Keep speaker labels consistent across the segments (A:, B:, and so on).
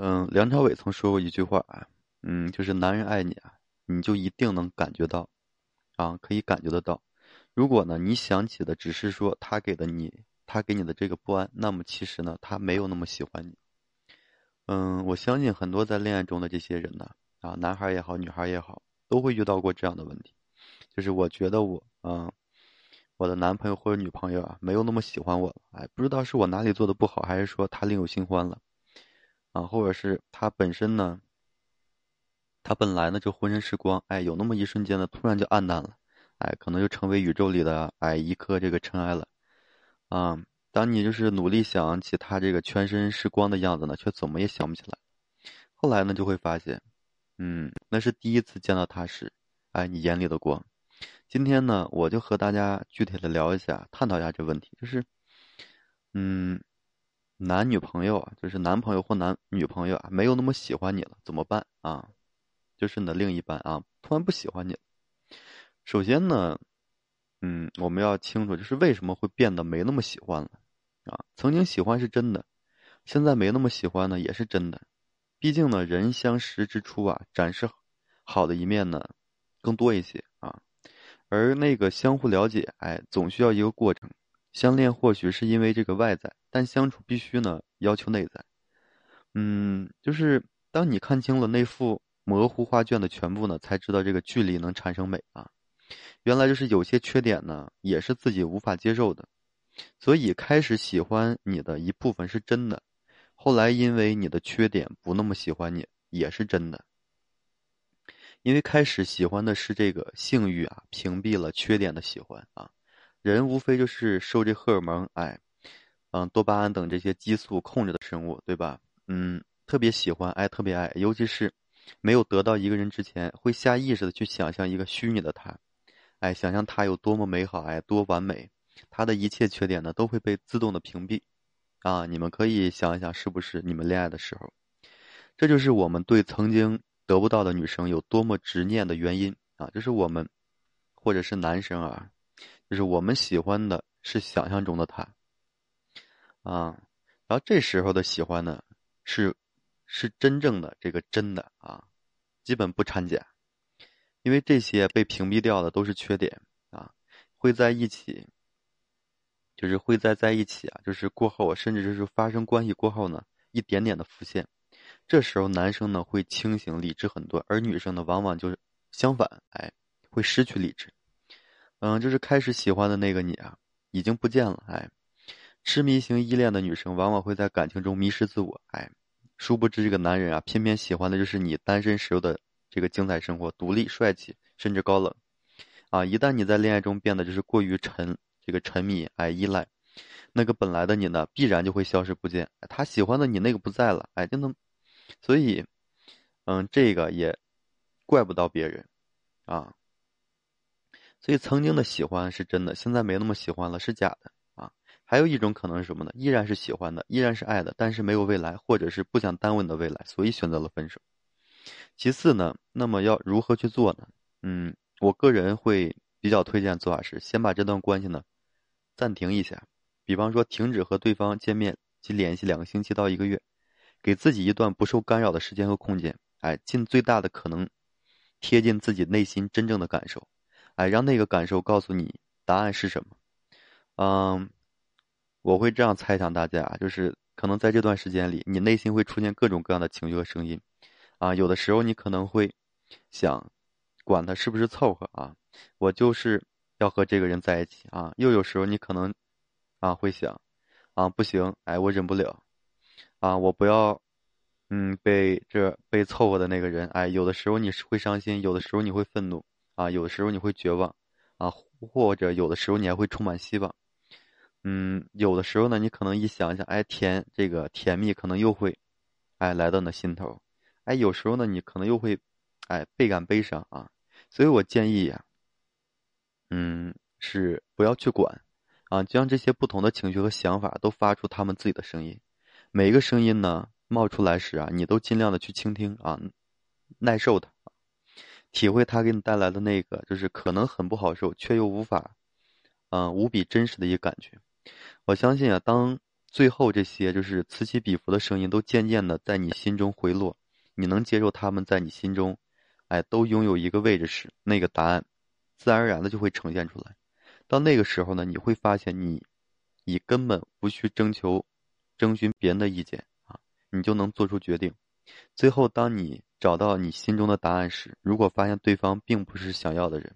A: 嗯，梁朝伟曾说过一句话啊，嗯，就是男人爱你啊，你就一定能感觉到，啊，可以感觉得到。如果呢，你想起的只是说他给的你，他给你的这个不安，那么其实呢，他没有那么喜欢你。嗯，我相信很多在恋爱中的这些人呢，啊，男孩也好，女孩也好，都会遇到过这样的问题，就是我觉得我，嗯，我的男朋友或者女朋友啊，没有那么喜欢我了，哎，不知道是我哪里做的不好，还是说他另有新欢了。啊，或者是他本身呢，他本来呢就浑身是光，哎，有那么一瞬间呢，突然就暗淡了，哎，可能就成为宇宙里的哎一颗这个尘埃了，啊，当你就是努力想起他这个全身是光的样子呢，却怎么也想不起来，后来呢就会发现，嗯，那是第一次见到他时，哎，你眼里的光。今天呢，我就和大家具体的聊一下，探讨一下这问题，就是，嗯。男女朋友啊，就是男朋友或男女朋友啊，没有那么喜欢你了，怎么办啊？就是你的另一半啊，突然不喜欢你。首先呢，嗯，我们要清楚，就是为什么会变得没那么喜欢了啊？曾经喜欢是真的，现在没那么喜欢呢，也是真的。毕竟呢，人相识之初啊，展示好的一面呢，更多一些啊。而那个相互了解，哎，总需要一个过程。相恋或许是因为这个外在，但相处必须呢要求内在。嗯，就是当你看清了那幅模糊画卷的全部呢，才知道这个距离能产生美啊。原来就是有些缺点呢，也是自己无法接受的。所以开始喜欢你的一部分是真的，后来因为你的缺点不那么喜欢你也是真的。因为开始喜欢的是这个性欲啊，屏蔽了缺点的喜欢啊。人无非就是受这荷尔蒙、哎，嗯，多巴胺等这些激素控制的生物，对吧？嗯，特别喜欢爱，特别爱，尤其是没有得到一个人之前，会下意识的去想象一个虚拟的他，哎，想象他有多么美好，哎，多完美，他的一切缺点呢都会被自动的屏蔽，啊，你们可以想一想，是不是你们恋爱的时候，这就是我们对曾经得不到的女生有多么执念的原因啊，这是我们，或者是男生啊。就是我们喜欢的是想象中的他，啊，然后这时候的喜欢呢，是是真正的这个真的啊，基本不掺假，因为这些被屏蔽掉的都是缺点啊，会在一起，就是会在在一起啊，就是过后甚至就是发生关系过后呢，一点点的浮现，这时候男生呢会清醒理智很多，而女生呢往往就是相反，哎，会失去理智。嗯，就是开始喜欢的那个你啊，已经不见了。哎，痴迷型依恋的女生往往会在感情中迷失自我。哎，殊不知这个男人啊，偏偏喜欢的就是你单身时候的这个精彩生活，独立、帅气，甚至高冷。啊，一旦你在恋爱中变得就是过于沉，这个沉迷、哎依赖，那个本来的你呢，必然就会消失不见。他喜欢的你那个不在了，哎，就能，所以，嗯，这个也怪不到别人，啊。所以曾经的喜欢是真的，现在没那么喜欢了是假的啊。还有一种可能是什么呢？依然是喜欢的，依然是爱的，但是没有未来，或者是不想耽误你的未来，所以选择了分手。其次呢，那么要如何去做呢？嗯，我个人会比较推荐做法是，先把这段关系呢暂停一下，比方说停止和对方见面及联系两个星期到一个月，给自己一段不受干扰的时间和空间，哎，尽最大的可能贴近自己内心真正的感受。哎，让那个感受告诉你答案是什么。嗯，我会这样猜想大家，就是可能在这段时间里，你内心会出现各种各样的情绪和声音。啊，有的时候你可能会想，管他是不是凑合啊，我就是要和这个人在一起啊。又有时候你可能啊会想，啊不行，哎我忍不了，啊我不要，嗯被这被凑合的那个人。哎，有的时候你是会伤心，有的时候你会愤怒。啊，有的时候你会绝望，啊，或者有的时候你还会充满希望，嗯，有的时候呢，你可能一想想，哎，甜这个甜蜜可能又会，哎，来到你的心头，哎，有时候呢，你可能又会，哎，倍感悲伤啊，所以我建议呀，嗯，是不要去管，啊，将这些不同的情绪和想法都发出他们自己的声音，每一个声音呢冒出来时啊，你都尽量的去倾听啊，耐受它。体会他给你带来的那个，就是可能很不好受，却又无法，嗯，无比真实的一个感觉。我相信啊，当最后这些就是此起彼伏的声音都渐渐的在你心中回落，你能接受他们在你心中，哎，都拥有一个位置时，那个答案，自然而然的就会呈现出来。到那个时候呢，你会发现你，你根本不去征求、征询别人的意见啊，你就能做出决定。最后，当你找到你心中的答案时，如果发现对方并不是想要的人，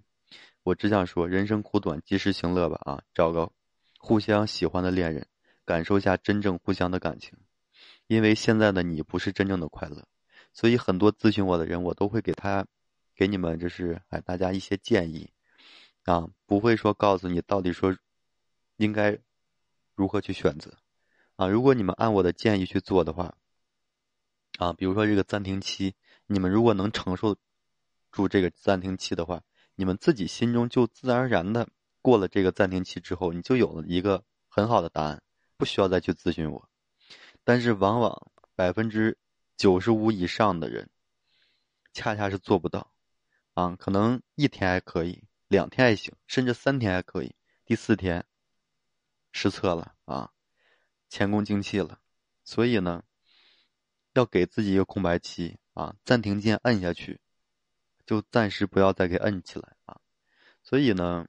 A: 我只想说，人生苦短，及时行乐吧啊，找个互相喜欢的恋人。感受一下真正互相的感情，因为现在的你不是真正的快乐，所以很多咨询我的人，我都会给他，给你们就是哎大家一些建议，啊，不会说告诉你到底说应该如何去选择，啊，如果你们按我的建议去做的话，啊，比如说这个暂停期，你们如果能承受住这个暂停期的话，你们自己心中就自然而然的过了这个暂停期之后，你就有了一个很好的答案。不需要再去咨询我，但是往往百分之九十五以上的人，恰恰是做不到，啊，可能一天还可以，两天还行，甚至三天还可以，第四天失策了啊，前功尽弃了，所以呢，要给自己一个空白期啊，暂停键摁下去，就暂时不要再给摁起来啊，所以呢。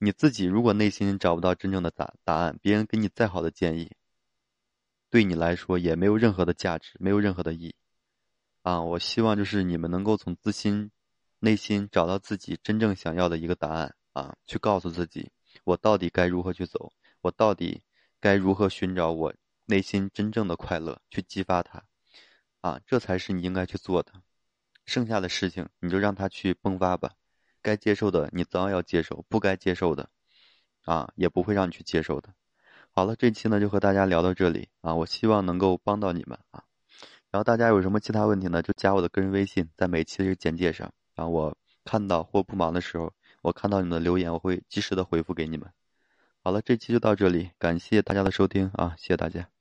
A: 你自己如果内心找不到真正的答答案，别人给你再好的建议，对你来说也没有任何的价值，没有任何的意义。啊，我希望就是你们能够从自心、内心找到自己真正想要的一个答案啊，去告诉自己，我到底该如何去走，我到底该如何寻找我内心真正的快乐，去激发它，啊，这才是你应该去做的。剩下的事情你就让它去迸发吧。该接受的你早晚要接受，不该接受的，啊，也不会让你去接受的。好了，这期呢就和大家聊到这里啊，我希望能够帮到你们啊。然后大家有什么其他问题呢，就加我的个人微信，在每期的简介上。然后我看到或不忙的时候，我看到你们的留言，我会及时的回复给你们。好了，这期就到这里，感谢大家的收听啊，谢谢大家。